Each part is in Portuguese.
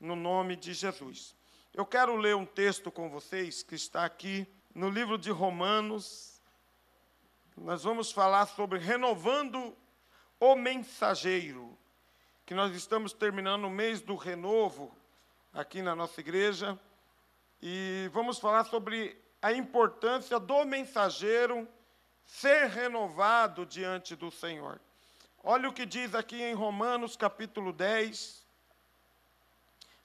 no nome de Jesus. Eu quero ler um texto com vocês que está aqui no livro de Romanos. Nós vamos falar sobre renovando o mensageiro, que nós estamos terminando o mês do renovo aqui na nossa igreja, e vamos falar sobre a importância do mensageiro ser renovado diante do Senhor. Olha o que diz aqui em Romanos capítulo 10,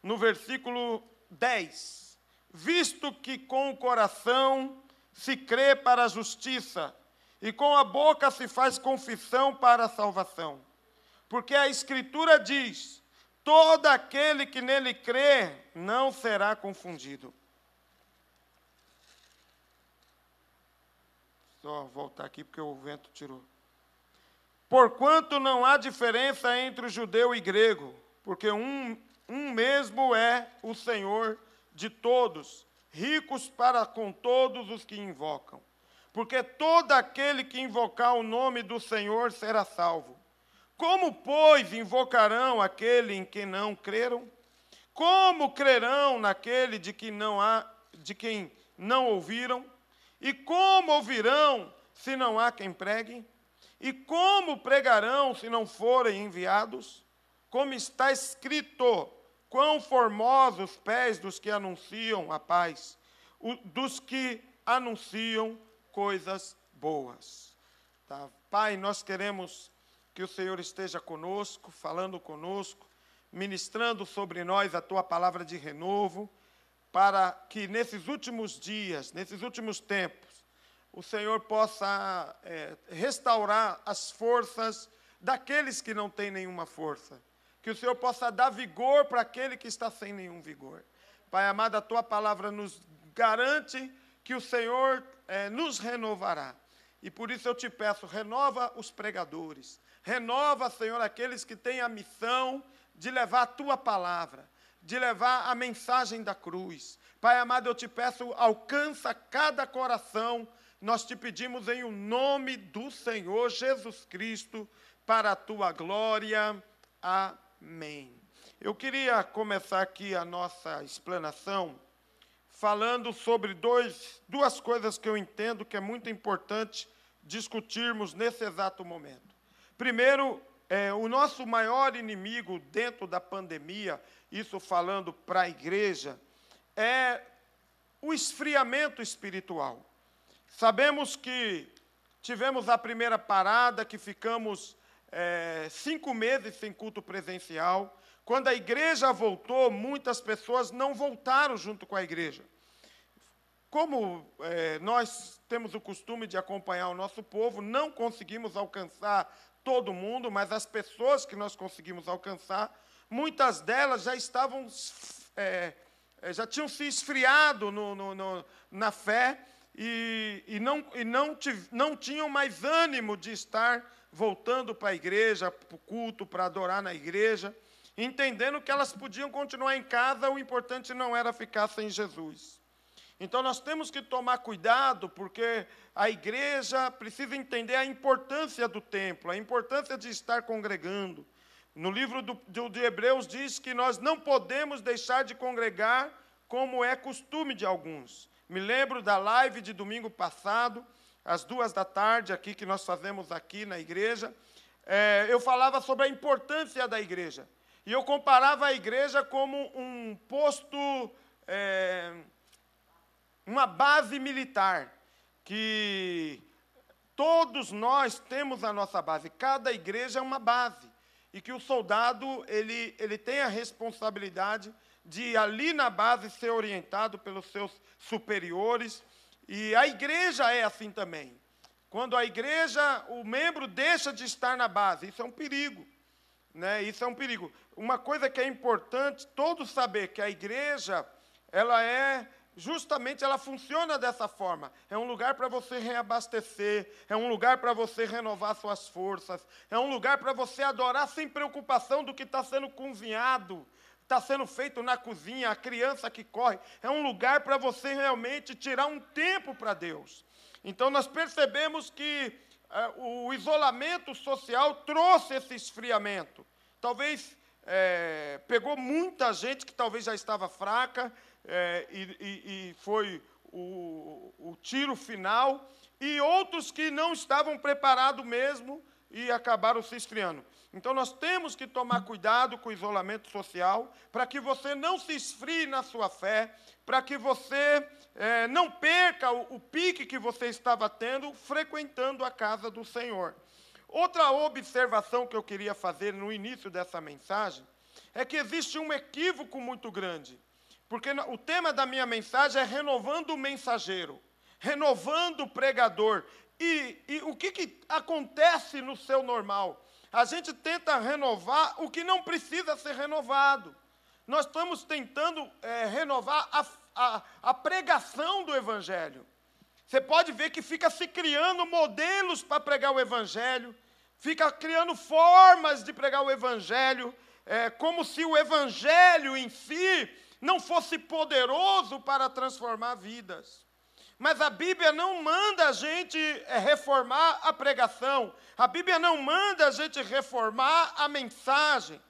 no versículo 10. Visto que com o coração se crê para a justiça, e com a boca se faz confissão para a salvação. Porque a Escritura diz: todo aquele que nele crê não será confundido. Só voltar aqui porque o vento tirou. Porquanto não há diferença entre o judeu e grego, porque um, um mesmo é o Senhor de todos, ricos para com todos os que invocam porque todo aquele que invocar o nome do Senhor será salvo. Como, pois, invocarão aquele em quem não creram? Como crerão naquele de, que não há, de quem não ouviram? E como ouvirão se não há quem pregue? E como pregarão se não forem enviados? Como está escrito: quão formosos os pés dos que anunciam a paz, dos que anunciam coisas boas. Tá? Pai, nós queremos que o Senhor esteja conosco, falando conosco, ministrando sobre nós a tua palavra de renovo, para que nesses últimos dias, nesses últimos tempos, o Senhor possa é, restaurar as forças daqueles que não têm nenhuma força. Que o Senhor possa dar vigor para aquele que está sem nenhum vigor. Pai amado, a tua palavra nos garante que o Senhor é, nos renovará. E por isso eu te peço, renova os pregadores, renova, Senhor, aqueles que têm a missão de levar a tua palavra, de levar a mensagem da cruz. Pai amado, eu te peço, alcança cada coração. Nós te pedimos em o nome do Senhor Jesus Cristo, para a tua glória. Amém. Eu queria começar aqui a nossa explanação falando sobre dois, duas coisas que eu entendo que é muito importante discutirmos nesse exato momento. Primeiro, é, o nosso maior inimigo dentro da pandemia, isso falando para a igreja, é o esfriamento espiritual. Sabemos que tivemos a primeira parada, que ficamos é, cinco meses sem culto presencial. Quando a igreja voltou, muitas pessoas não voltaram junto com a igreja. Como é, nós temos o costume de acompanhar o nosso povo, não conseguimos alcançar todo mundo, mas as pessoas que nós conseguimos alcançar, muitas delas já estavam, é, é já tinham se esfriado no, no, no, na fé e, e, não, e não, não tinham mais ânimo de estar voltando para a igreja, para o culto, para adorar na igreja, entendendo que elas podiam continuar em casa, o importante não era ficar sem Jesus. Então nós temos que tomar cuidado, porque a igreja precisa entender a importância do templo, a importância de estar congregando. No livro do, de Hebreus diz que nós não podemos deixar de congregar como é costume de alguns. Me lembro da live de domingo passado, às duas da tarde, aqui que nós fazemos aqui na igreja. É, eu falava sobre a importância da igreja. E eu comparava a igreja como um posto. É, uma base militar que todos nós temos a nossa base, cada igreja é uma base, e que o soldado ele, ele tem a responsabilidade de ali na base ser orientado pelos seus superiores, e a igreja é assim também. Quando a igreja, o membro deixa de estar na base, isso é um perigo. Né? Isso é um perigo. Uma coisa que é importante todos saber que a igreja, ela é justamente ela funciona dessa forma. É um lugar para você reabastecer, é um lugar para você renovar suas forças, é um lugar para você adorar sem preocupação do que está sendo cozinhado, está sendo feito na cozinha, a criança que corre. É um lugar para você realmente tirar um tempo para Deus. Então nós percebemos que uh, o isolamento social trouxe esse esfriamento. Talvez é, pegou muita gente que talvez já estava fraca é, e, e, e, foi o, o tiro final, e outros que não estavam preparados mesmo e acabaram se esfriando. Então nós temos que tomar cuidado com o isolamento social para que você não se esfrie na sua fé, para que você é, não perca o, o pique que você estava tendo frequentando a casa do Senhor. Outra observação que eu queria fazer no início dessa mensagem é que existe um equívoco muito grande. Porque o tema da minha mensagem é renovando o mensageiro, renovando o pregador. E, e o que, que acontece no seu normal? A gente tenta renovar o que não precisa ser renovado. Nós estamos tentando é, renovar a, a, a pregação do Evangelho. Você pode ver que fica se criando modelos para pregar o Evangelho, fica criando formas de pregar o Evangelho, é, como se o Evangelho em si não fosse poderoso para transformar vidas. Mas a Bíblia não manda a gente é, reformar a pregação, a Bíblia não manda a gente reformar a mensagem.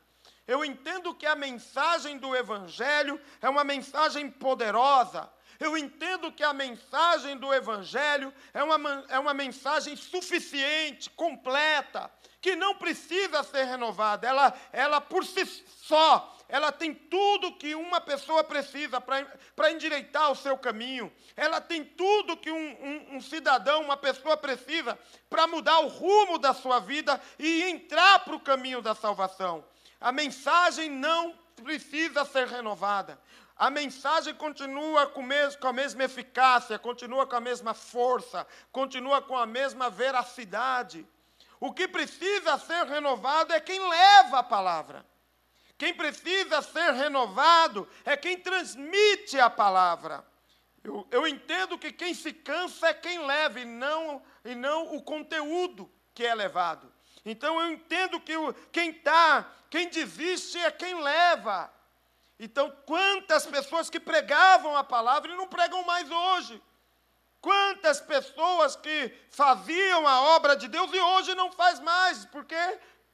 Eu entendo que a mensagem do Evangelho é uma mensagem poderosa, eu entendo que a mensagem do Evangelho é uma, é uma mensagem suficiente, completa, que não precisa ser renovada. Ela, ela por si só, ela tem tudo que uma pessoa precisa para endireitar o seu caminho. Ela tem tudo que um, um, um cidadão, uma pessoa precisa para mudar o rumo da sua vida e entrar para o caminho da salvação. A mensagem não precisa ser renovada a mensagem continua com, com, a mesma eficácia, continua com a mesma força, continua com a mesma veracidade. O que precisa ser renovado é quem leva a palavra. Quem precisa ser renovado é quem transmite a palavra. Eu, eu entendo que quem se cansa é quem leva e não, e não o conteúdo que é levado. Então eu entendo que o, quem está, quem desiste é quem leva. Então, quantas pessoas que pregavam a palavra e não pregam mais hoje? Quantas pessoas que faziam a obra de Deus e hoje não faz mais, porque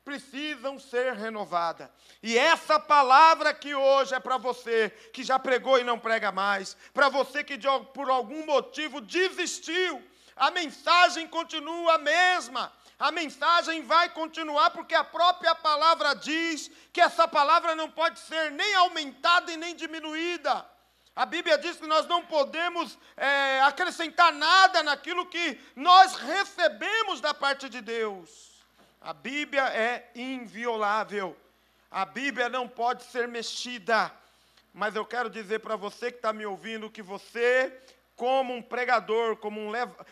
precisam ser renovadas. E essa palavra que hoje é para você que já pregou e não prega mais, para você que por algum motivo desistiu, a mensagem continua a mesma. A mensagem vai continuar porque a própria palavra diz que essa palavra não pode ser nem aumentada e nem diminuída. A Bíblia diz que nós não podemos é, acrescentar nada naquilo que nós recebemos da parte de Deus. A Bíblia é inviolável. A Bíblia não pode ser mexida. Mas eu quero dizer para você que está me ouvindo que você como um pregador, como um,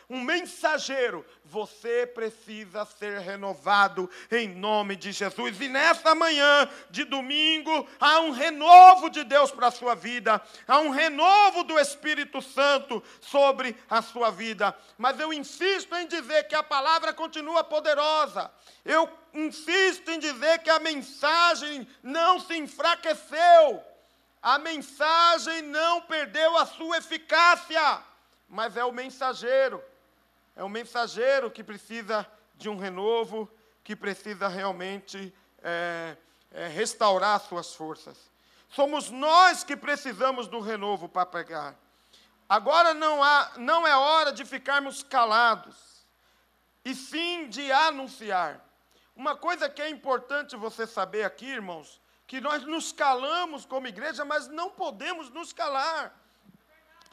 um mensageiro, você precisa ser renovado em nome de Jesus. E nessa manhã de domingo, há um renovo de Deus para a sua vida, há um renovo do Espírito Santo sobre a sua vida. Mas eu insisto em dizer que a palavra continua poderosa. Eu insisto em dizer que a mensagem não se enfraqueceu a mensagem não perdeu a sua eficácia, mas é o mensageiro. É o mensageiro que precisa de um renovo, que precisa realmente é, é, restaurar suas forças. Somos nós que precisamos do renovo para pregar. Agora não, há, não é hora de ficarmos calados, e sim de anunciar. Uma coisa que é importante você saber aqui, irmãos, que nós nos calamos como igreja, mas não podemos nos calar.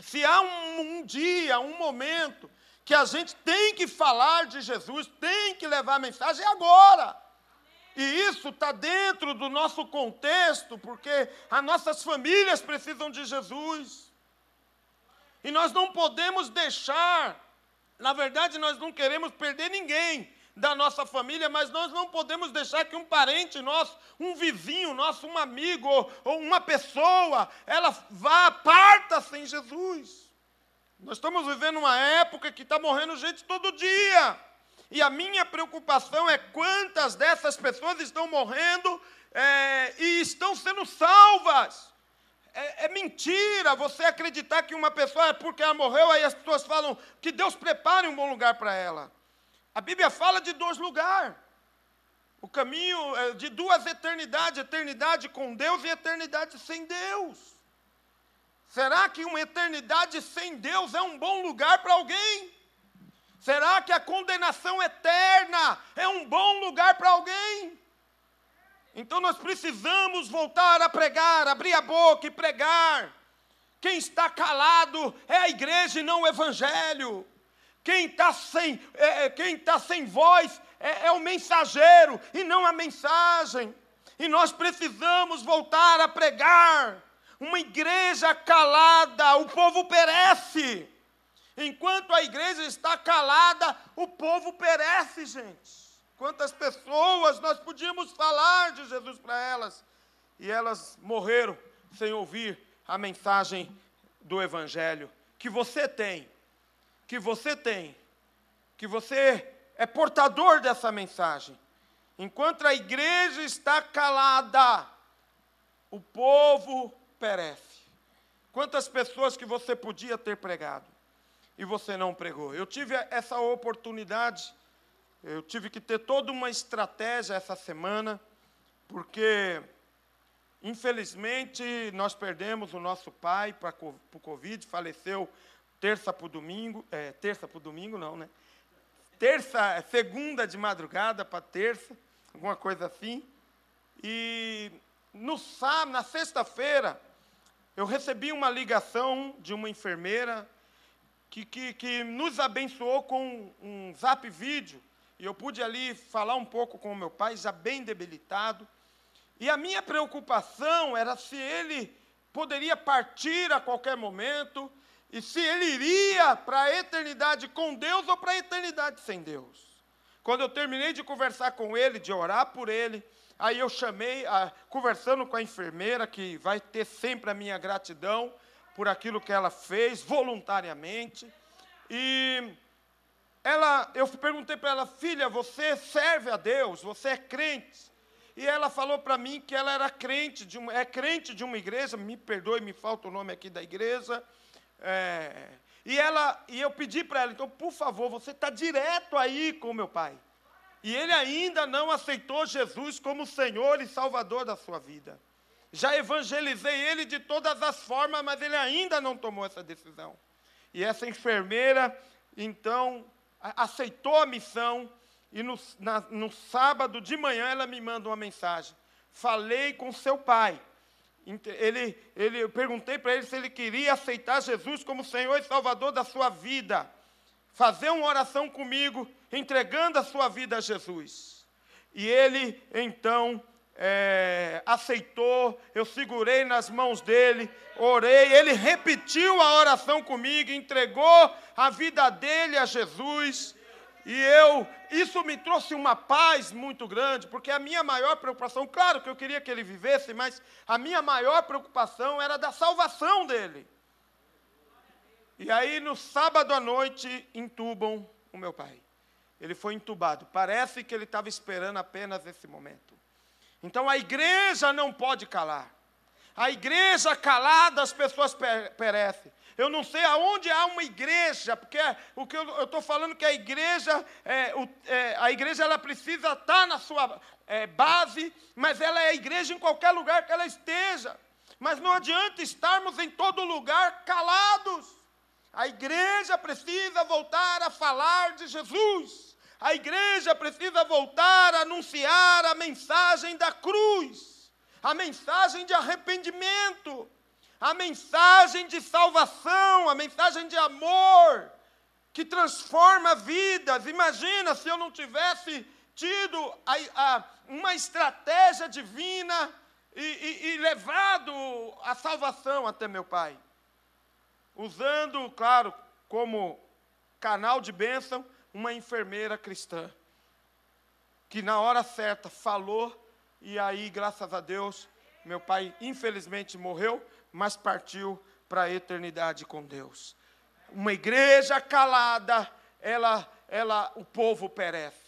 Se há um, um, dia, um momento, que a gente tem que falar de Jesus, tem que levar a mensagem, é agora. E isso está dentro do nosso contexto, porque as nossas famílias precisam de Jesus. E nós não podemos deixar, na verdade, nós não queremos perder ninguém, da nossa família, mas nós não podemos deixar que um parente nosso, um vizinho nosso, um amigo ou, ou uma pessoa, ela vá, parta sem Jesus. Nós estamos vivendo uma época que está morrendo gente todo dia. E a minha preocupação é quantas dessas pessoas estão morrendo é, e estão sendo salvas. É, é, mentira você acreditar que uma pessoa, é porque ela morreu, aí as pessoas falam que Deus prepare um bom lugar para ela. A Bíblia fala de dois lugares. o caminho é de duas eternidades, eternidade com Deus e eternidade sem Deus. Será que uma eternidade sem Deus é um bom lugar para alguém? Será que a condenação eterna é um bom lugar para alguém? Então nós precisamos voltar a pregar, abrir a boca e pregar. Quem está calado é a igreja e não o evangelho. Quem está sem, é, é quem tá sem voz é, é o mensageiro e não a mensagem. E nós precisamos voltar a pregar. Uma igreja calada, o povo perece. Enquanto a igreja está calada, o povo perece, gente. Quantas pessoas nós podíamos falar de Jesus para elas e elas morreram sem ouvir a mensagem do Evangelho que você tem, que você tem, que você é portador dessa mensagem. Enquanto a igreja está calada, o povo perece. Quantas pessoas que você podia ter pregado e você não pregou? Eu tive essa oportunidade, eu tive que ter toda uma estratégia essa semana, porque infelizmente nós perdemos o nosso pai para o Covid, faleceu terça para o domingo, é, terça para o domingo não, né? terça, segunda de madrugada para terça, alguma coisa assim. E no sábado, na sexta-feira, eu recebi uma ligação de uma enfermeira que, que, que nos abençoou com um zap vídeo. E eu pude ali falar um pouco com o meu pai, já bem debilitado. E a minha preocupação era se ele poderia partir a qualquer momento, e se ele iria para a eternidade com Deus ou para a eternidade sem Deus. Quando eu terminei de conversar com ele, de orar por ele, aí eu chamei, a, conversando com a enfermeira, que vai ter sempre a minha gratidão por aquilo que ela fez voluntariamente. E ela, eu perguntei para ela, filha, você serve a Deus, você é crente? E ela falou para mim que ela era crente de uma, é crente de uma igreja, me perdoe, me falta o nome aqui da igreja, é, e, ela, e eu pedi para ela, então, por favor, você está direto aí com meu pai. E ele ainda não aceitou Jesus como Senhor e Salvador da sua vida. Já evangelizei ele de todas as formas, mas ele ainda não tomou essa decisão. E essa enfermeira, então, aceitou a missão, e no, na, no sábado de manhã ela me manda uma mensagem. Falei com seu pai ele, ele, eu perguntei para ele se ele queria aceitar Jesus como Senhor e Salvador da sua vida. Fazer uma oração comigo, entregando a sua vida a Jesus. E ele, então, é, aceitou, eu segurei nas mãos dele, orei, ele repetiu a oração comigo, entregou a vida dele a Jesus. E eu, isso me trouxe uma paz muito grande, porque a minha maior preocupação, claro que eu queria que ele vivesse, mas a minha maior preocupação era da salvação dele. E aí, no sábado à noite, entubam o meu pai. Ele foi entubado. Parece que ele estava esperando apenas esse momento. Então a igreja não pode calar. A igreja calada, as pessoas perecem. Eu não sei aonde há uma igreja, porque o que eu estou falando que a igreja, é, o, é, a igreja ela precisa estar tá na sua é, base, mas ela é igreja em qualquer lugar que ela esteja. Mas não adianta estarmos em todo lugar calados. A igreja precisa voltar a falar de Jesus. A igreja precisa voltar a anunciar a mensagem da cruz, a mensagem de arrependimento a mensagem de salvação, a mensagem de amor, que transforma vidas. Imagina se eu não tivesse tido a, a, uma estratégia divina e, e, e levado a salvação até meu pai. Usando, claro, como canal de bênção, uma enfermeira cristã, que na hora certa falou, e aí, graças a Deus, meu pai infelizmente morreu, mas partiu para a eternidade com Deus. Uma igreja calada, ela, ela, o povo perece.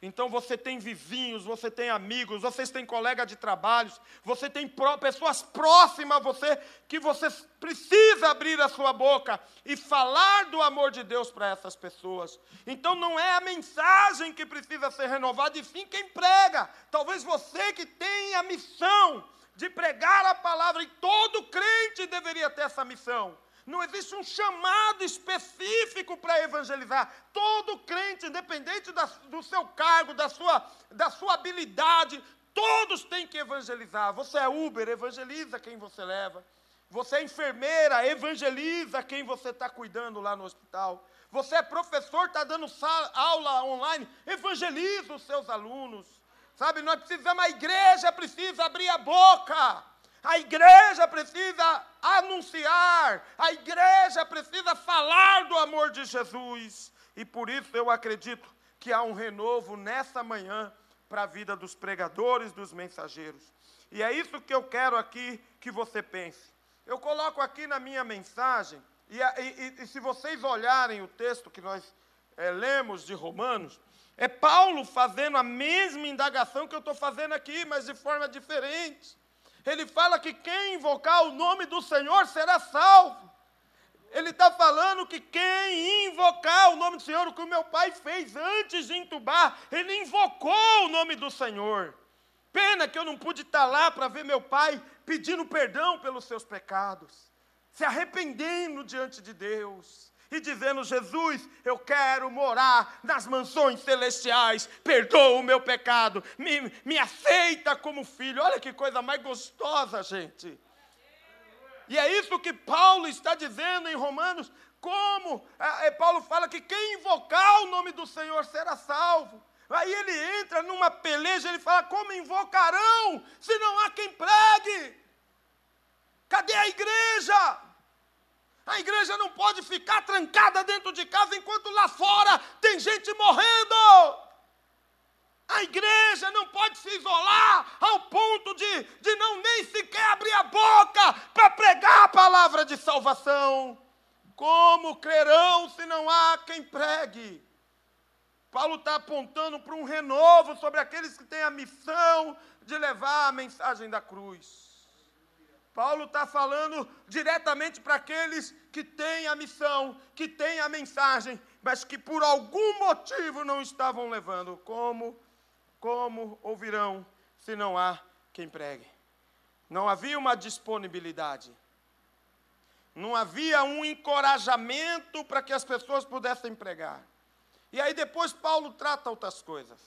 Então você tem vizinhos, você tem amigos, vocês têm colega de trabalho, você tem pessoas próximas a você que você precisa abrir a sua boca e falar do amor de Deus para essas pessoas. Então não é a mensagem que precisa ser renovada, e sim quem prega. Talvez você que tem a missão de pregar a palavra, e todo crente deveria ter essa missão. Não existe um chamado específico para evangelizar. Todo crente, independente da, do seu cargo, da sua, da sua habilidade, todos têm que evangelizar. Você é Uber, evangeliza quem você leva. Você é enfermeira, evangeliza quem você está cuidando lá no hospital. Você é professor, está dando aula online, evangeliza os seus alunos. Sabe, nós precisamos, a igreja precisa abrir a boca. A igreja precisa anunciar, a igreja precisa falar do amor de Jesus. E por isso eu acredito que há um renovo nessa manhã para a vida dos pregadores, dos mensageiros. E é isso que eu quero aqui que você pense. Eu coloco aqui na minha mensagem, e, e, e se vocês olharem o texto que nós é, lemos de Romanos, é Paulo fazendo a mesma indagação que eu estou fazendo aqui, mas de forma diferente. Ele fala que quem invocar o nome do Senhor será salvo. Ele está falando que quem invocar o nome do Senhor, o que o meu pai fez antes de entubar, ele invocou o nome do Senhor. Pena que eu não pude estar lá para ver meu pai pedindo perdão pelos seus pecados, se arrependendo diante de Deus e dizendo: Jesus, eu quero morar nas mansões celestiais, perdoa o meu pecado, me, me aceita como filho. Olha que coisa mais gostosa, gente. E é isso que Paulo está dizendo em Romanos, como é, Paulo fala que quem invocar o nome do Senhor será salvo. Aí ele entra numa peleja, ele fala: como invocarão se não há quem pregue? Cadê a igreja? A igreja não pode ficar trancada dentro de casa enquanto lá fora tem gente morrendo. A igreja não pode se isolar ao ponto de, de não nem sequer abrir a boca para pregar a palavra de salvação. Como crerão se não há quem pregue? Paulo está apontando para um renovo sobre aqueles que têm a missão de levar a mensagem da cruz. Paulo está falando diretamente para aqueles que têm a missão, que têm a mensagem, mas que por algum motivo não estavam levando. Como, como ouvirão se não há quem pregue? Não havia uma disponibilidade. Não havia um encorajamento para que as pessoas pudessem pregar. E aí depois Paulo trata outras coisas.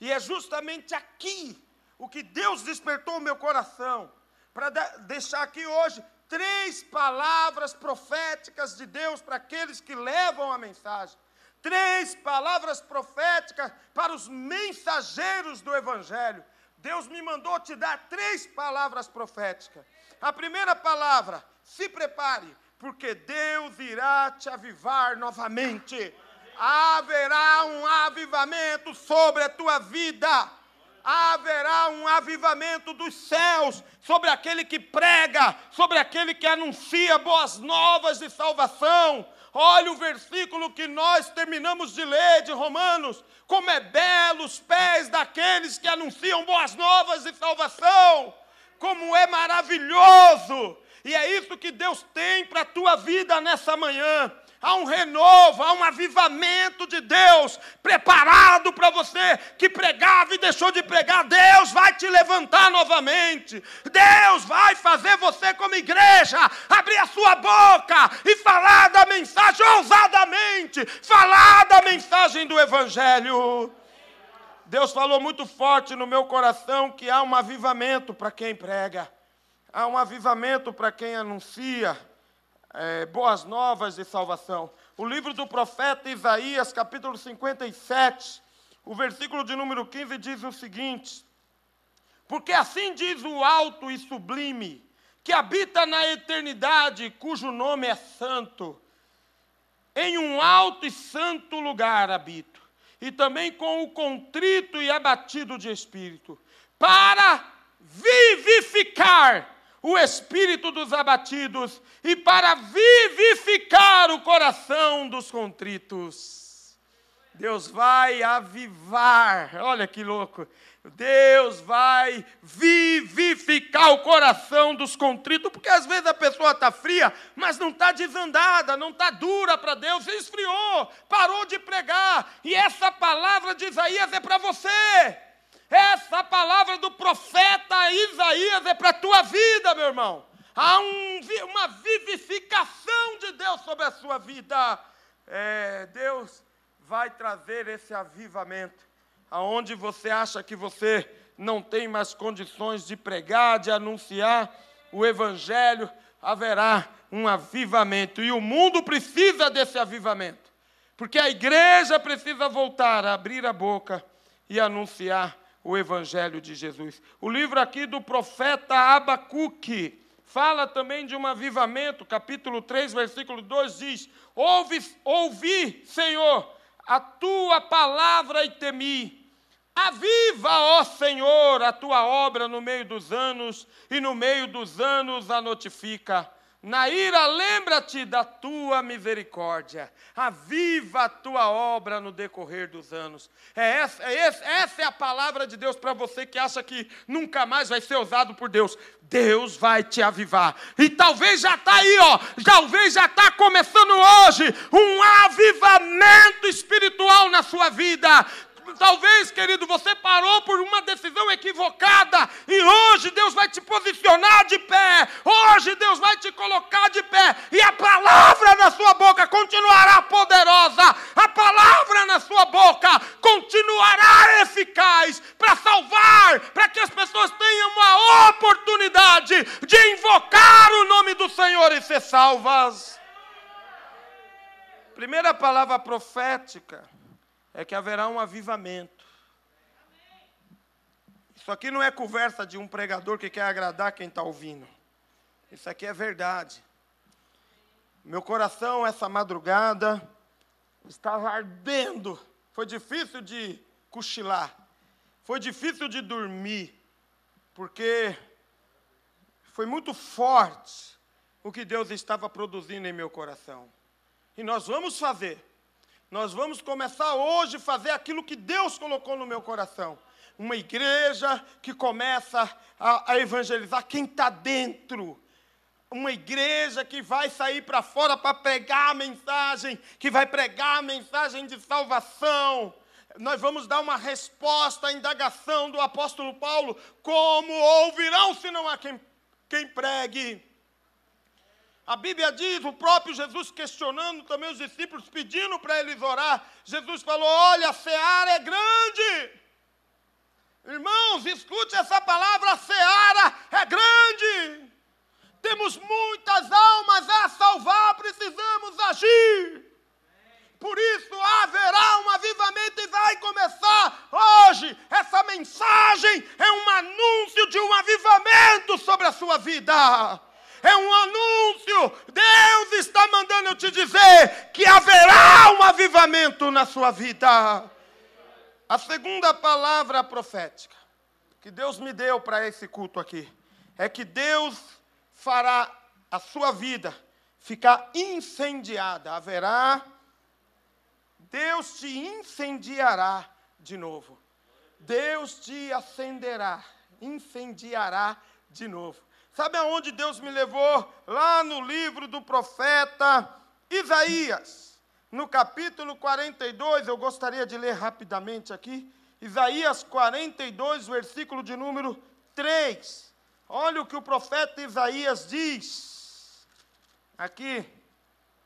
E é justamente aqui o que Deus despertou o meu coração para deixar aqui hoje três palavras proféticas de Deus para aqueles que levam a mensagem. Três palavras proféticas para os mensageiros do Evangelho. Deus me mandou te dar três palavras proféticas. A primeira palavra, se prepare, porque Deus irá te avivar novamente. Haverá um avivamento sobre a tua vida haverá um avivamento dos céus sobre aquele que prega, sobre aquele que anuncia boas novas de salvação. Olha o versículo que nós terminamos de ler de Romanos. Como é belo os pés daqueles que anunciam boas novas de salvação. Como é maravilhoso. E é isso que Deus tem para a tua vida nessa manhã há um renovo, há um avivamento de Deus preparado para você que pregava e deixou de pregar. Deus vai te levantar novamente. Deus vai fazer você, como igreja, abrir a sua boca e falar da mensagem ousadamente falar da mensagem do Evangelho. Deus falou muito forte no meu coração que há um avivamento para quem prega, há um avivamento para quem anuncia é, boas novas de salvação. O livro do profeta Isaías, capítulo 57, o versículo de número 15 diz o seguinte: Porque assim diz o alto e sublime, que habita na eternidade, cujo nome é santo, em um alto e santo lugar habito, e também com o contrito e abatido de espírito, para vivificar o espírito dos abatidos e para vivificar o coração dos contritos. Deus vai avivar. Olha que louco. Deus vai vivificar o coração dos contritos, porque às vezes a pessoa está fria, mas não está desandada, não está dura para Deus, esfriou, parou de pregar, e essa palavra de Isaías é para você, essa palavra do profeta Isaías é para a tua vida, meu irmão. Há um, uma vivificação de Deus sobre a sua vida. É, Deus vai trazer esse avivamento aonde você acha que você não tem mais condições de pregar, de anunciar o evangelho, haverá um avivamento. E o mundo precisa desse avivamento. Porque a igreja precisa voltar a abrir a boca e anunciar o evangelho de Jesus. O livro aqui do profeta Abacuque fala também de um avivamento, capítulo 3, versículo 2 diz: Ouve, ouvi, Senhor, a tua palavra e temi Aviva, ó Senhor, a tua obra no meio dos anos, e no meio dos anos a notifica. Na ira, lembra-te da tua misericórdia. Aviva a tua obra no decorrer dos anos. É essa, é essa, essa é a palavra de Deus para você que acha que nunca mais vai ser usado por Deus. Deus vai te avivar. E talvez já está aí, ó. Talvez já está começando hoje um avivamento espiritual na sua vida talvez, querido, você parou por uma decisão equivocada e hoje Deus vai te posicionar de pé. Hoje Deus vai te colocar de pé e a palavra na sua boca continuará poderosa. A palavra na sua boca continuará eficaz para salvar, para que as pessoas tenham uma oportunidade de invocar o nome do Senhor e ser salvas. Primeira palavra profética é que haverá um avivamento. Isso aqui não é conversa de um pregador que quer agradar quem está ouvindo. Isso aqui é verdade. Meu coração, essa madrugada, estava ardendo. Foi difícil de cochilar. Foi difícil de dormir. Porque foi muito forte o que Deus estava produzindo em meu coração. E nós vamos fazer nós vamos começar hoje a fazer aquilo que Deus colocou no meu coração. Uma igreja que começa a, a evangelizar quem está dentro. Uma igreja que vai sair para fora para pregar a mensagem, que vai pregar a mensagem de salvação. Nós vamos dar uma resposta à indagação do apóstolo Paulo: como ouvirão se não há quem, quem pregue? A Bíblia diz, o próprio Jesus questionando também os discípulos, pedindo para eles orar. Jesus falou: Olha, a seara é grande. Irmãos, escute essa palavra: a seara é grande. Temos muitas almas a salvar, precisamos agir. Por isso haverá um avivamento e vai começar hoje. Essa mensagem é um anúncio de um avivamento sobre a sua vida é um anúncio. Deus está mandando eu te dizer que haverá um avivamento na sua vida. A segunda palavra profética que Deus me deu para esse culto aqui é que Deus fará a sua vida ficar incendiada. Haverá, Deus te incendiará de novo. Deus te acenderá, incendiará de novo. Sabe aonde Deus me levou? Lá no livro do profeta Isaías, no capítulo 42, eu gostaria de ler rapidamente aqui. Isaías 42, versículo de número 3. Olha o que o profeta Isaías diz. Aqui,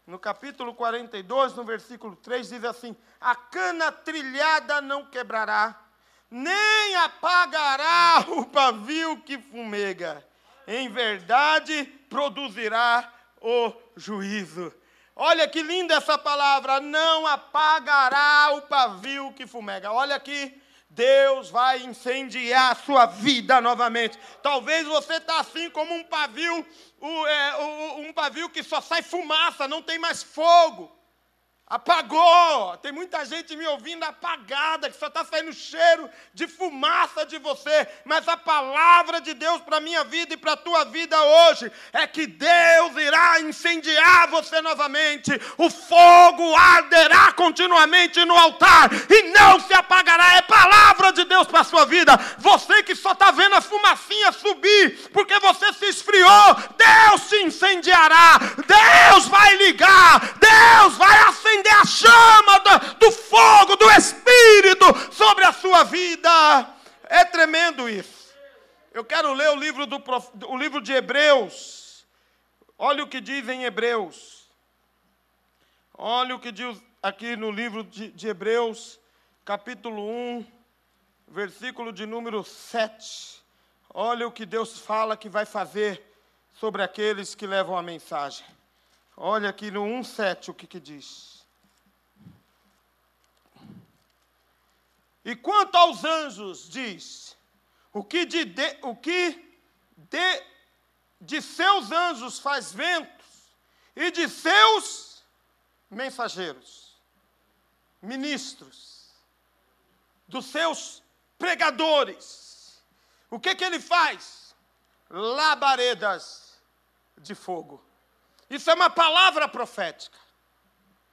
no capítulo 42, no versículo 3, diz assim: A cana trilhada não quebrará, nem apagará o pavio que fumega em verdade produzirá o juízo. Olha que linda essa palavra, não apagará o pavio que fumega. Olha aqui, Deus vai incendiar a sua vida novamente. Talvez você está assim como um pavio, um pavio que só sai fumaça, não tem mais fogo. Apagou! Tem muita gente me ouvindo apagada, que só está saindo cheiro de fumaça de você. Mas a palavra de Deus para a minha vida e para a tua vida hoje é que Deus irá incendiar você novamente. O fogo arderá continuamente no altar e não se apagará. É palavra de Deus para a sua vida. Você que só está vendo a fumacinha subir porque você se esfriou, Deus te incendiará. Deus vai ligar. Deus vai acender chama do, do fogo do Espírito sobre a sua vida. É tremendo isso. Eu quero ler o livro, do, o livro de Hebreus. Olha o que diz em Hebreus. Olha o que diz aqui no livro de, de Hebreus, capítulo 1, versículo de número 7. Olha o que Deus fala que vai fazer sobre aqueles que levam a mensagem. Olha aqui no 1,7 o que, que diz. E quanto aos anjos, diz: o que de, de, o que de, de seus anjos faz ventos, e de seus mensageiros, ministros, dos seus pregadores, o que, que ele faz? Labaredas de fogo. Isso é uma palavra profética.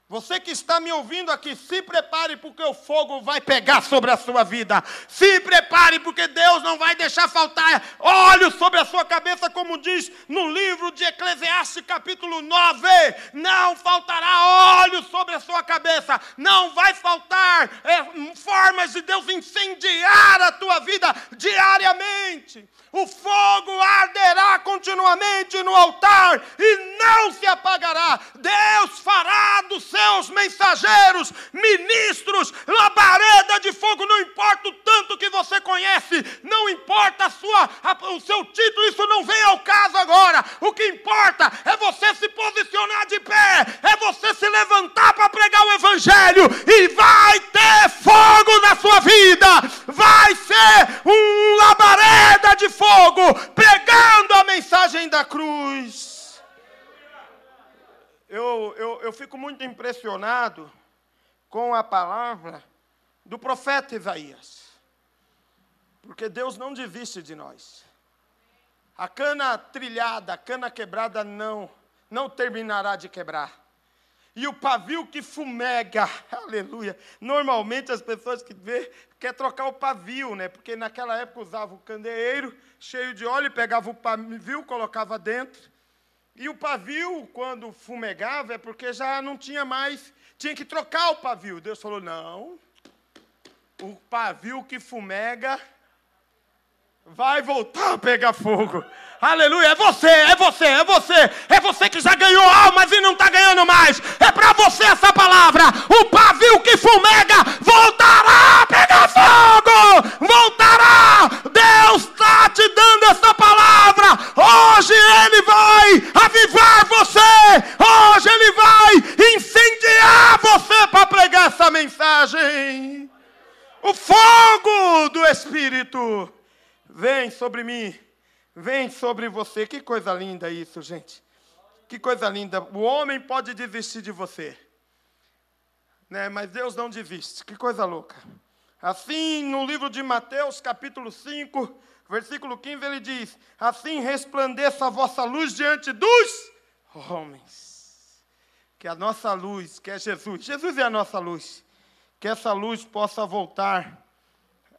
Você que está me ouvindo aqui, se prepare porque o fogo vai pegar sobre a sua vida. Se prepare porque Deus não vai deixar faltar óleo sobre a sua cabeça, como diz no livro de Eclesiastes, capítulo 9. Não faltará óleo sobre a sua cabeça. Não vai faltar é, formas de Deus incendiar a tua vida diariamente. O fogo arderá continuamente no altar e não se apagará. Deus fará do seus mensageiros, ministros, labareda de fogo, não importa o tanto que você conhece, não importa a sua, a, o seu título, isso não vem ao caso agora. O que importa é você se posicionar de pé, é você se levantar para pregar o Evangelho e vai ter fogo na sua vida, vai ser um labareda de fogo, pregando a mensagem da cruz eu, eu, eu fico muito impressionado com a palavra do profeta Isaías. Porque Deus não desiste de nós. A cana trilhada, a cana quebrada não, não terminará de quebrar. E o pavio que fumega, aleluia. Normalmente as pessoas que vê quer trocar o pavio, né? Porque naquela época usava o candeeiro cheio de óleo, pegava o pavio, colocava dentro e o pavio, quando fumegava, é porque já não tinha mais, tinha que trocar o pavio. Deus falou: não, o pavio que fumega vai voltar a pegar fogo. Aleluia, é você, é você, é você, é você que já ganhou almas e não está ganhando mais. É para você essa palavra. O pavio que fumega voltará a pegar fogo, voltará. Deus está te dando essa palavra. Hoje Ele vai avivar você. Hoje Ele vai incendiar você para pregar essa mensagem. O fogo do Espírito vem sobre mim vem sobre você. Que coisa linda isso, gente. Que coisa linda. O homem pode desistir de você, né? mas Deus não desiste. Que coisa louca. Assim, no livro de Mateus, capítulo 5, versículo 15, ele diz: Assim resplandeça a vossa luz diante dos homens. Que a nossa luz, que é Jesus, Jesus é a nossa luz, que essa luz possa voltar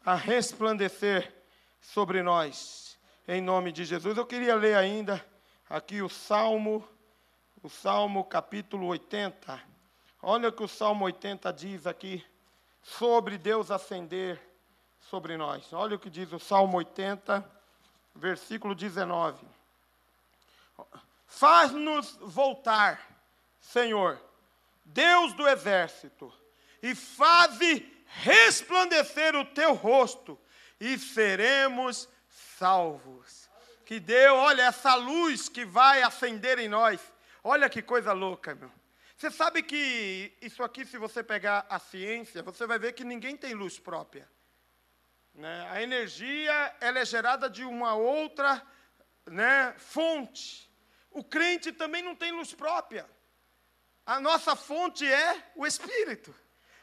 a resplandecer sobre nós em nome de Jesus. Eu queria ler ainda aqui o Salmo, o Salmo capítulo 80. Olha o que o Salmo 80 diz aqui sobre Deus ascender sobre nós. Olha o que diz o Salmo 80, versículo 19. Faz-nos voltar, Senhor, Deus do exército, e faze resplandecer o teu rosto, e seremos salvos. Que deu, olha, essa luz que vai acender em nós. Olha que coisa louca, meu. Você sabe que isso aqui, se você pegar a ciência, você vai ver que ninguém tem luz própria. Né? A energia ela é gerada de uma outra né, fonte. O crente também não tem luz própria. A nossa fonte é o Espírito.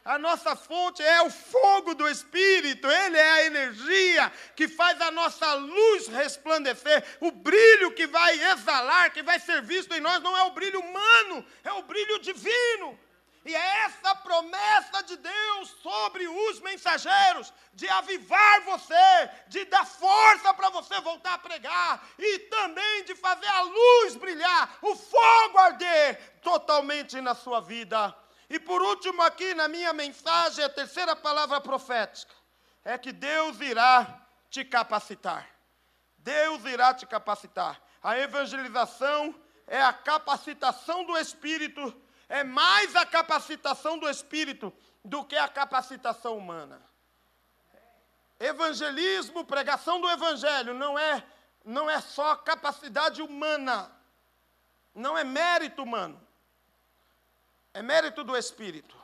A nossa fonte é o fogo do Espírito, Ele é a energia que faz a nossa luz resplandecer. O brilho que vai exalar, que vai ser visto em nós, não é o brilho humano, é o brilho divino. E é essa promessa de Deus sobre os mensageiros, de avivar você, de dar força para você voltar a pregar, e também de fazer a luz brilhar, o fogo arder totalmente na sua vida. E por último, aqui na minha mensagem, a terceira palavra profética é que Deus irá te capacitar. Deus irá te capacitar. A evangelização é a capacitação do Espírito é mais a capacitação do Espírito do que a capacitação humana. Evangelismo, pregação do Evangelho, não é, não é só capacidade humana, não é mérito humano, é mérito do Espírito.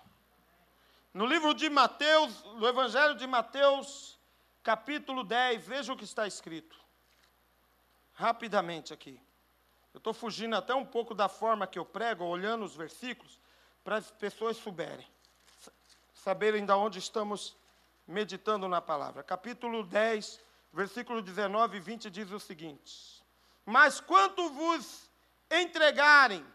No livro de Mateus, no Evangelho de Mateus, capítulo 10, veja o que está escrito. Rapidamente aqui. Eu estou fugindo até um pouco da forma que eu prego, olhando os versículos, para as pessoas souberem, saberem de onde estamos meditando na palavra. Capítulo 10, versículo 19 e 20 diz o seguinte: Mas quanto vos entregarem,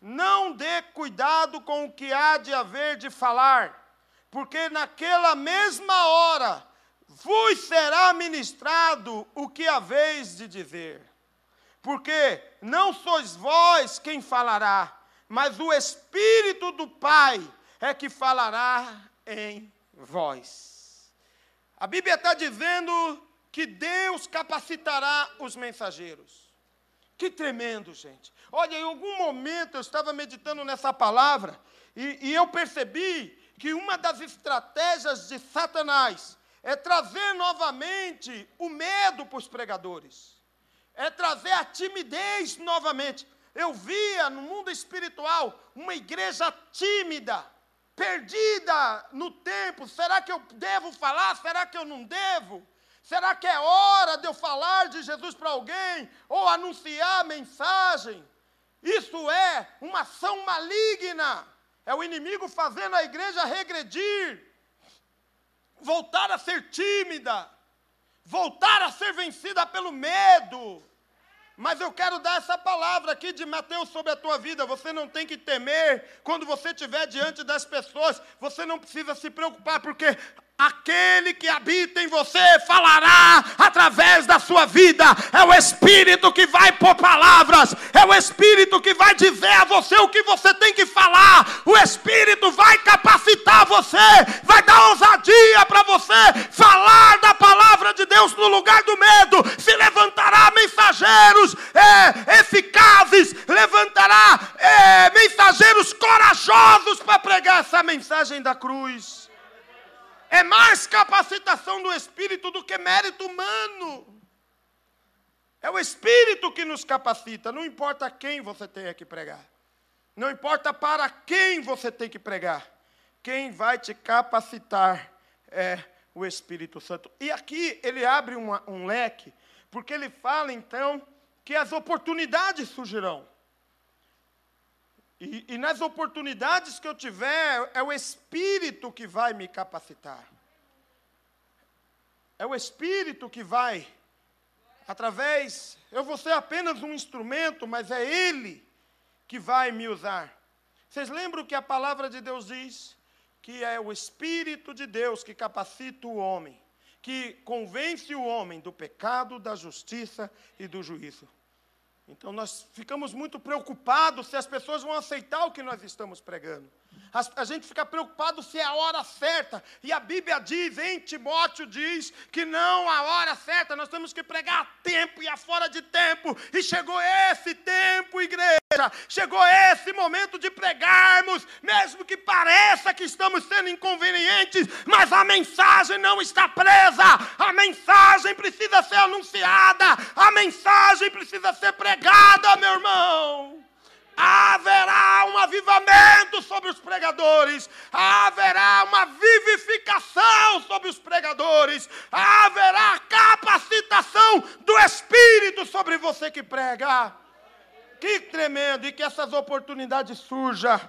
não dê cuidado com o que há de haver de falar, porque naquela mesma hora vos será ministrado o que haveis de dizer porque não sois vós quem falará, mas o Espírito do Pai é que falará em vós. A Bíblia está dizendo que Deus capacitará os mensageiros. Que tremendo, gente. Olha, em algum momento eu estava meditando nessa palavra e, e eu percebi que uma das estratégias de Satanás é trazer novamente o medo para os pregadores é trazer a timidez novamente. Eu via no mundo espiritual uma igreja tímida, perdida no tempo. Será que eu devo falar? Será que eu não devo? Será que é hora de eu falar de Jesus para alguém ou anunciar a mensagem? Isso é uma ação maligna. É o inimigo fazendo a igreja regredir, voltar a ser tímida, voltar a ser vencida pelo medo. Mas eu quero dar essa palavra aqui de Mateus sobre a tua vida. Você não tem que temer quando você estiver diante das pessoas. Você não precisa se preocupar, porque Aquele que habita em você falará através da sua vida. É o Espírito que vai pôr palavras. É o Espírito que vai dizer a você o que você tem que falar. O Espírito vai capacitar você. Vai dar ousadia para você falar da palavra de Deus no lugar do medo. Se levantará mensageiros é, eficazes. Levantará é, mensageiros corajosos para pregar essa mensagem da cruz. É mais capacitação do Espírito do que mérito humano. É o Espírito que nos capacita, não importa quem você tenha que pregar. Não importa para quem você tem que pregar. Quem vai te capacitar é o Espírito Santo. E aqui ele abre uma, um leque, porque ele fala então que as oportunidades surgirão. E, e, nas oportunidades que eu tiver, é o Espírito que vai me capacitar. É o Espírito que vai, através, eu vou ser apenas um instrumento, mas é Ele que vai me usar. Vocês lembram que a palavra de Deus diz? Que é o Espírito de Deus que capacita o homem, que convence o homem do pecado, da justiça e do juízo. Então nós ficamos muito preocupados se as pessoas vão aceitar o que nós estamos pregando. A, a, gente fica preocupado se é a hora certa. E a Bíblia diz, em Timóteo diz, que não a hora certa, nós temos que pregar a tempo e a fora de tempo. E chegou esse tempo, igreja. Chegou esse momento de pregarmos, mesmo que pareça que estamos sendo inconvenientes, mas a mensagem não está presa. A mensagem precisa ser anunciada. A mensagem precisa ser pregada, meu irmão haverá um avivamento sobre os pregadores, haverá uma vivificação sobre os pregadores, haverá capacitação do Espírito sobre você que prega. Que tremendo! E que essas oportunidades surjam.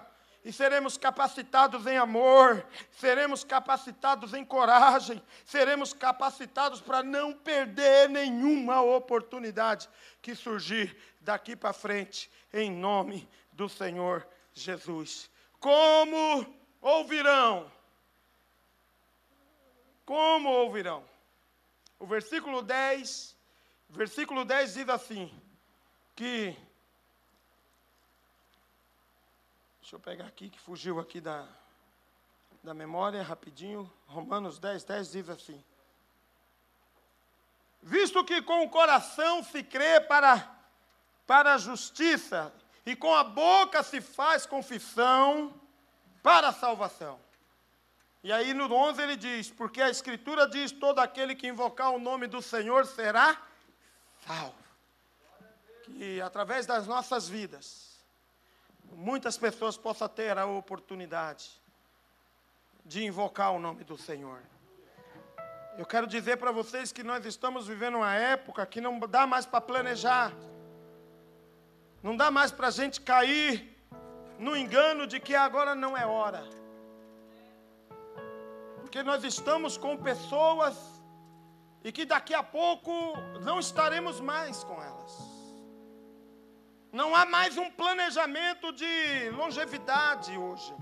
E seremos capacitados em amor, seremos capacitados em coragem, seremos capacitados para não perder nenhuma oportunidade que surgir daqui para frente, em nome do Senhor Jesus. Como ouvirão? Como ouvirão? O versículo 10, versículo 10 diz assim: que Deixa eu pegar aqui, que fugiu aqui da, da memória, rapidinho. Romanos 10, 10 diz assim: Visto que com o coração se crê para, para a justiça, e com a boca se faz confissão para a salvação. E aí no 11 ele diz: Porque a Escritura diz: Todo aquele que invocar o nome do Senhor será salvo. Que através das nossas vidas, muitas pessoas possam ter a oportunidade de invocar o nome do Senhor. Eu quero dizer para vocês que nós estamos vivendo uma época que não dá mais para planejar, não dá mais para a gente cair no engano de que agora não é hora, porque nós estamos com pessoas e que daqui a pouco não estaremos mais com elas. Não há mais um planejamento de longevidade hoje.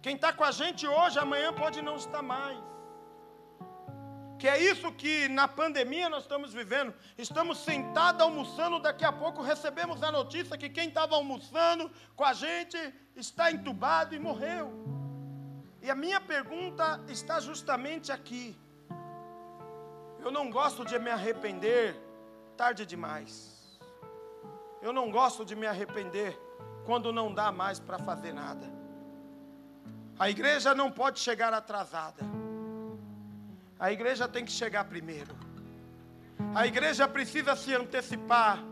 Quem está com a gente hoje, amanhã pode não estar mais. Que é isso que na pandemia nós estamos vivendo. Estamos sentados almoçando, daqui a pouco recebemos a notícia que quem estava almoçando com a gente está entubado e morreu. E a minha pergunta está justamente aqui. Eu não gosto de me arrepender tarde demais. Eu não gosto de me arrepender quando não dá mais para fazer nada. A igreja não pode chegar atrasada. A igreja tem que chegar primeiro. A igreja precisa se antecipar,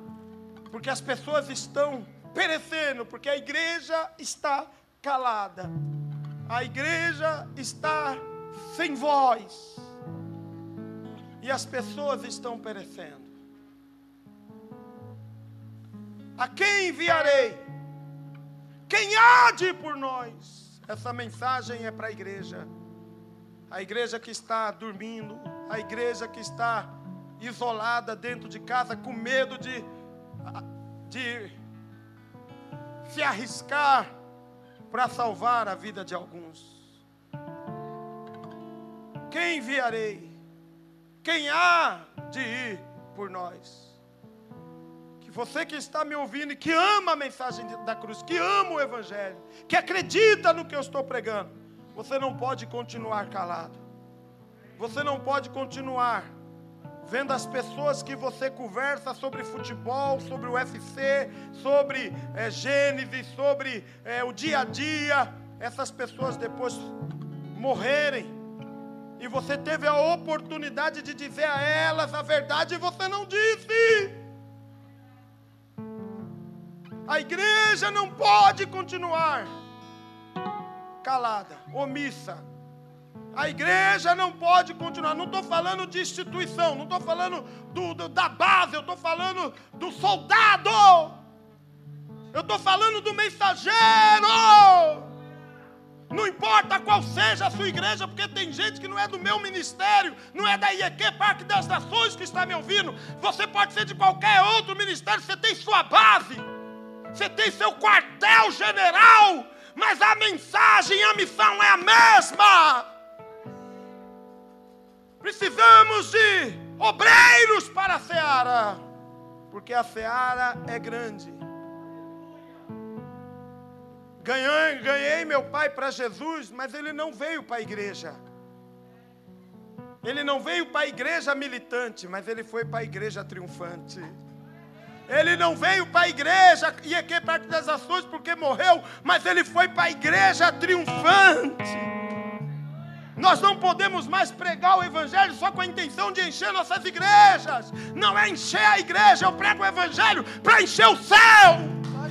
porque as pessoas estão perecendo, porque a igreja está calada. A igreja está sem voz. E as pessoas estão perecendo. A quem enviarei? Quem há de ir por nós? Essa mensagem é para a igreja. A igreja que está dormindo, a igreja que está isolada dentro de casa, com medo de, de se arriscar para salvar a vida de alguns. Quem enviarei? Quem há de ir por nós? você que está me ouvindo e que ama a mensagem da cruz, que ama o Evangelho, que acredita no que eu estou pregando, você não pode continuar calado. Você não pode continuar vendo as pessoas que você conversa sobre futebol, sobre o UFC, sobre é, Gênesis, sobre é, o dia a dia, essas pessoas depois morrerem. E você teve a oportunidade de dizer a elas a verdade e você não disse. A igreja não pode continuar calada, omissa. A igreja não pode continuar. Não estou falando de instituição, não estou falando do, do, da base, eu estou falando do soldado. Eu estou falando do mensageiro. Não importa qual seja a sua igreja, porque tem gente que não é do meu ministério, não é da IEQ Parque das Nações que está me ouvindo. Você pode ser de qualquer outro ministério, você tem sua base você tem seu quartel-general, mas a mensagem, a missão é a mesma. Precisamos de obreiros para a seara, porque a seara é grande. Ganhei, ganhei meu pai para Jesus, mas ele não veio para a igreja. Ele não veio para a igreja militante, mas ele foi para a igreja triunfante. Ele não veio para a igreja e aqui Parque das Ações porque morreu, mas ele foi para a igreja triunfante. Nós não podemos mais pregar o Evangelho só com a intenção de encher nossas igrejas. Não é encher a igreja, eu prego o Evangelho para encher o céu.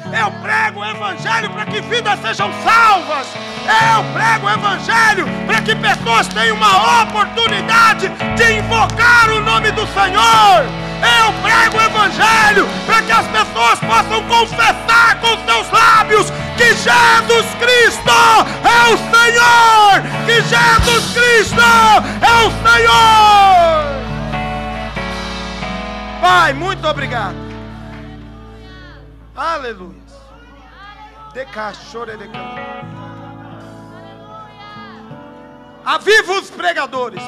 Eu prego o Evangelho para que vidas sejam salvas. Eu prego o Evangelho para que pessoas tenham uma oportunidade de invocar o nome do Senhor. Eu prego o Evangelho para que as pessoas possam confessar com seus lábios que Jesus Cristo é o Senhor! Que Jesus Cristo é o Senhor! Pai, muito obrigado. Aleluia. De cachorro de Aviva os pregadores.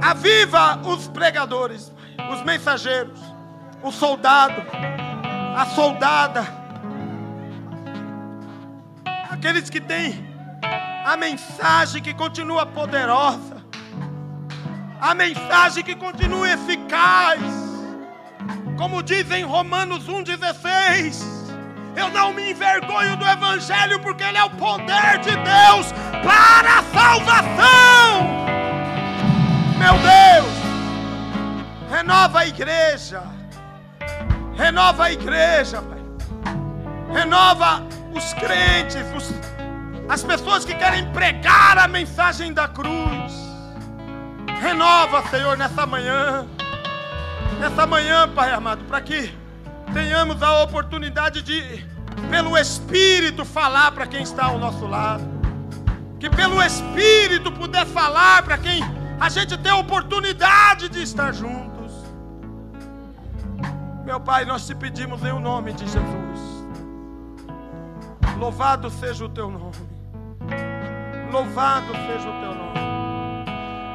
Aviva os pregadores, os mensageiros, o soldado, a soldada, aqueles que têm a mensagem que continua poderosa, a mensagem que continua eficaz, como diz em Romanos 1,16. Eu não me envergonho do Evangelho, porque ele é o poder de Deus para a salvação. Meu Deus, renova a igreja, renova a igreja, Pai. renova os crentes, os, as pessoas que querem pregar a mensagem da cruz. Renova, Senhor, nessa manhã, nessa manhã, Pai amado, para que tenhamos a oportunidade de, pelo Espírito, falar para quem está ao nosso lado. Que pelo Espírito puder falar para quem a gente tem a oportunidade de estar juntos. Meu Pai, nós te pedimos em o nome de Jesus. Louvado seja o teu nome. Louvado seja o teu nome.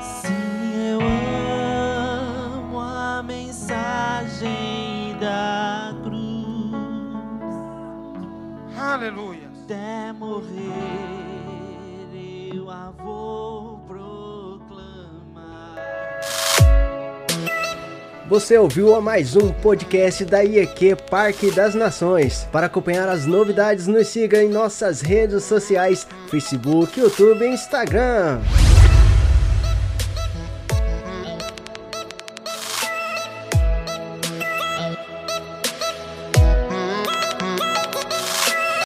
Sim, eu amo a mensagem da cruz. Aleluia. Até morrer Você ouviu a mais um podcast da IEQ Parque das Nações. Para acompanhar as novidades, nos siga em nossas redes sociais: Facebook, YouTube e Instagram.